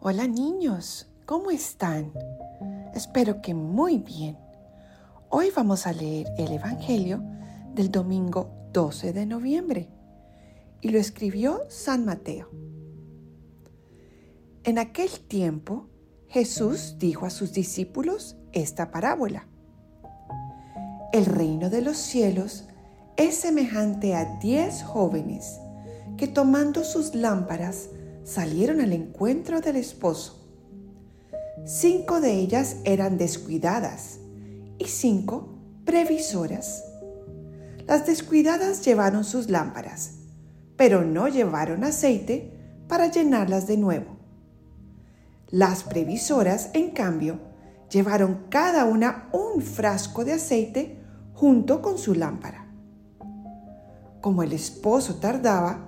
Hola niños, ¿cómo están? Espero que muy bien. Hoy vamos a leer el Evangelio del domingo 12 de noviembre y lo escribió San Mateo. En aquel tiempo Jesús dijo a sus discípulos esta parábola. El reino de los cielos es semejante a diez jóvenes que tomando sus lámparas salieron al encuentro del esposo. Cinco de ellas eran descuidadas y cinco previsoras. Las descuidadas llevaron sus lámparas, pero no llevaron aceite para llenarlas de nuevo. Las previsoras, en cambio, llevaron cada una un frasco de aceite junto con su lámpara. Como el esposo tardaba,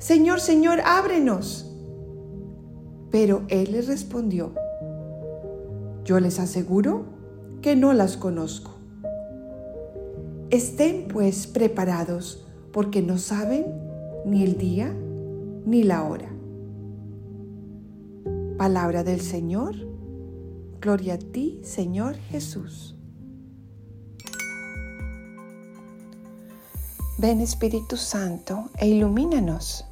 Señor, Señor, ábrenos. Pero él les respondió, yo les aseguro que no las conozco. Estén pues preparados porque no saben ni el día ni la hora. Palabra del Señor. Gloria a ti, Señor Jesús. Ven Espíritu Santo e ilumínanos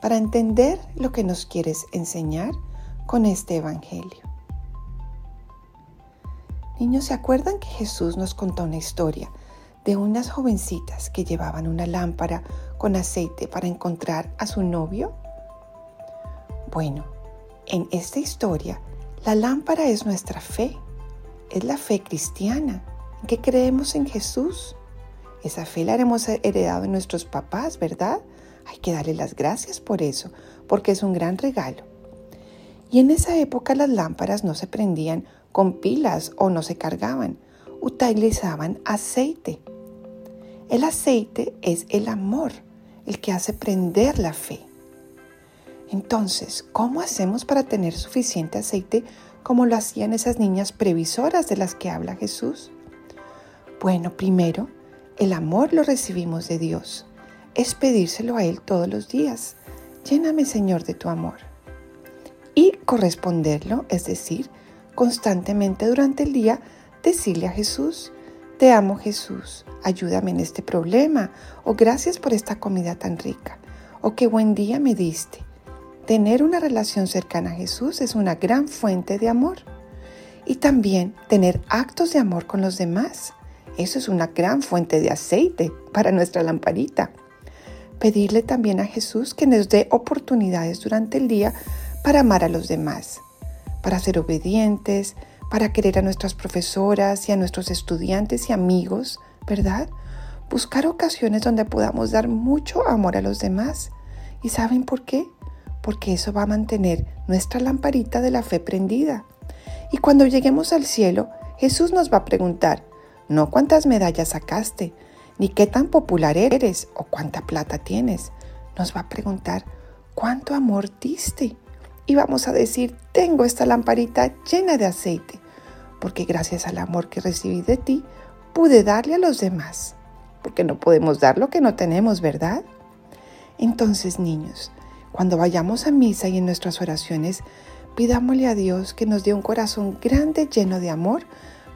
para entender lo que nos quieres enseñar con este Evangelio. Niños, ¿se acuerdan que Jesús nos contó una historia de unas jovencitas que llevaban una lámpara con aceite para encontrar a su novio? Bueno, en esta historia, la lámpara es nuestra fe, es la fe cristiana, en que creemos en Jesús. Esa fe la hemos heredado de nuestros papás, ¿verdad? Hay que darle las gracias por eso, porque es un gran regalo. Y en esa época las lámparas no se prendían con pilas o no se cargaban, utilizaban aceite. El aceite es el amor, el que hace prender la fe. Entonces, ¿cómo hacemos para tener suficiente aceite como lo hacían esas niñas previsoras de las que habla Jesús? Bueno, primero, el amor lo recibimos de Dios. Es pedírselo a Él todos los días. Lléname, Señor, de tu amor. Y corresponderlo, es decir, constantemente durante el día decirle a Jesús, te amo Jesús, ayúdame en este problema, o gracias por esta comida tan rica, o qué buen día me diste. Tener una relación cercana a Jesús es una gran fuente de amor. Y también tener actos de amor con los demás. Eso es una gran fuente de aceite para nuestra lamparita. Pedirle también a Jesús que nos dé oportunidades durante el día para amar a los demás para ser obedientes, para querer a nuestras profesoras y a nuestros estudiantes y amigos, ¿verdad? Buscar ocasiones donde podamos dar mucho amor a los demás. ¿Y saben por qué? Porque eso va a mantener nuestra lamparita de la fe prendida. Y cuando lleguemos al cielo, Jesús nos va a preguntar, no cuántas medallas sacaste, ni qué tan popular eres o cuánta plata tienes. Nos va a preguntar, ¿cuánto amor diste? y vamos a decir, tengo esta lamparita llena de aceite, porque gracias al amor que recibí de ti, pude darle a los demás, porque no podemos dar lo que no tenemos, ¿verdad? Entonces, niños, cuando vayamos a misa y en nuestras oraciones, pidámosle a Dios que nos dé un corazón grande lleno de amor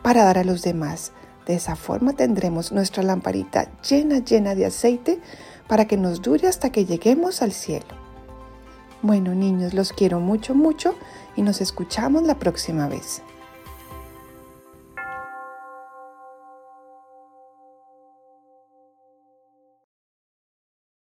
para dar a los demás. De esa forma tendremos nuestra lamparita llena, llena de aceite para que nos dure hasta que lleguemos al cielo. Bueno niños, los quiero mucho, mucho y nos escuchamos la próxima vez.